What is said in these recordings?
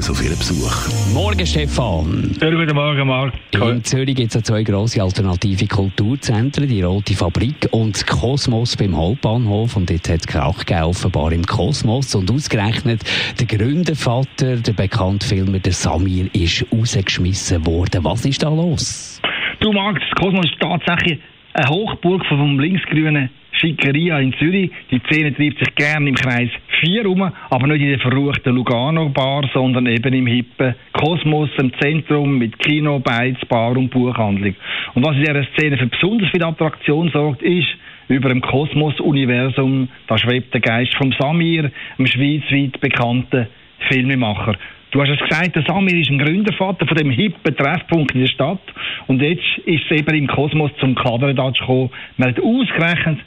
Uns auf Ihren Besuch. Morgen, Stefan. Schönen guten Morgen, Marc. In Zürich gibt es zwei grosse alternative Kulturzentren, die Rote Fabrik und das Kosmos beim Hauptbahnhof. Und jetzt hat es Krach gegeben, offenbar im Kosmos. Und ausgerechnet der Gründervater, der bekannte Filmer, der Samir, ist rausgeschmissen worden. Was ist da los? Du, Marc, das Kosmos ist tatsächlich eine Hochburg vom linksgrünen Schickeria in Zürich. Die Szene treibt sich gern im Kreis 4 rum, aber nicht in der verruchten Lugano-Bar, sondern eben im hippen Kosmos, im Zentrum mit Kino, Beiz, Bar und Buchhandlung. Und was in dieser Szene für besonders viel Attraktion sorgt, ist, über dem Kosmos-Universum, da schwebt der Geist vom Samir, einem schweizweit bekannten Filmemacher. Du hast es gesagt, der Samir ist ein Gründervater von dem hippen Treffpunkt in der Stadt. Und jetzt ist es eben im Kosmos zum Kabarettatsch gekommen. Man hat ausgerechnet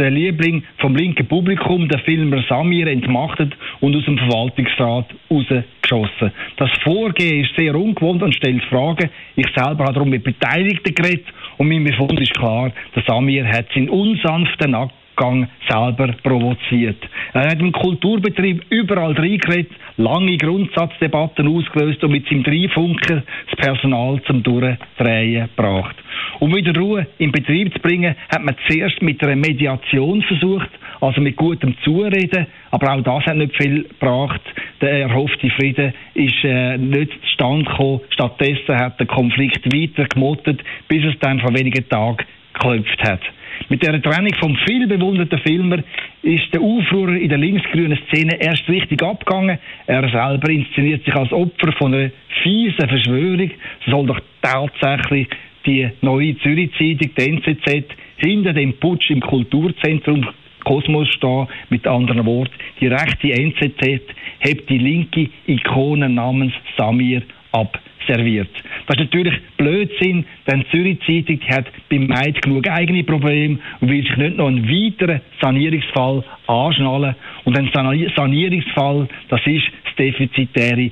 der Liebling vom linken Publikum, der Filmer Samir, entmachtet und aus dem Verwaltungsrat rausgeschossen. Das Vorgehen ist sehr ungewohnt und stellt Fragen. Ich selber habe darum mit Beteiligten geredet und mein Befund ist klar, der Samir hat seinen unsanften Abgang selber provoziert. Er hat im Kulturbetrieb überall reingeredet, lange Grundsatzdebatten ausgelöst und mit seinem Dreifunker das Personal zum Durchdrehen gebracht. Um wieder Ruhe in Betrieb zu bringen, hat man zuerst mit einer Mediation versucht, also mit gutem Zureden, aber auch das hat nicht viel gebracht. Der erhoffte Frieden ist äh, nicht zustande gekommen. Stattdessen hat der Konflikt weiter gemottet, bis es dann vor wenigen Tagen geklopft hat. Mit der Trennung vom viel bewunderten Filmer ist der Aufruhr in der linksgrünen Szene erst richtig abgegangen. Er selber inszeniert sich als Opfer von einer fiesen Verschwörung. Soll doch tatsächlich die neue Zürich-Zeitung, die NZZ, hinter dem Putsch im Kulturzentrum Kosmos stehen. Mit anderen Worten, die rechte NZZ hebt die linke Ikone namens Samir abserviert. Das ist natürlich Blödsinn, denn die Zürich-Zeitung hat beim Maid genug eigene Probleme und will sich nicht noch einen weiteren Sanierungsfall anschnallen. Und ein Sanierungsfall, das ist das defizitäre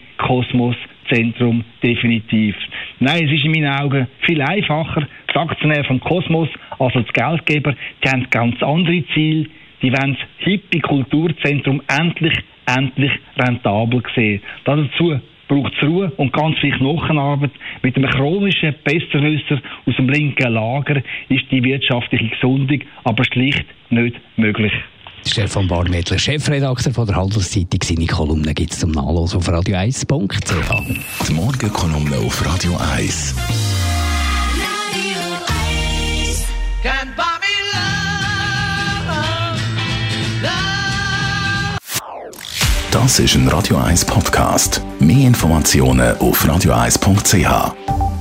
Kosmos-Zentrum definitiv. Nein, es ist in meinen Augen viel einfacher. Das Aktionär vom Kosmos, also das Geldgeber, die haben ganz andere Ziele. Die wollen das hippe Kulturzentrum endlich, endlich rentabel sehen. Dazu braucht es Ruhe und ganz viel Knochenarbeit. Mit einem chronischen Besserwisser aus dem linken Lager ist die wirtschaftliche Gesundung aber schlicht nicht möglich. Stefan Barmettler, Chefredakteur von der Handelszeitung. Seine Kolumnen gibt es zum Nachlesen auf radio1.ch. Die Morgenkolumne auf Radio 1. Das ist ein Radio 1 Podcast. Mehr Informationen auf radio1.ch.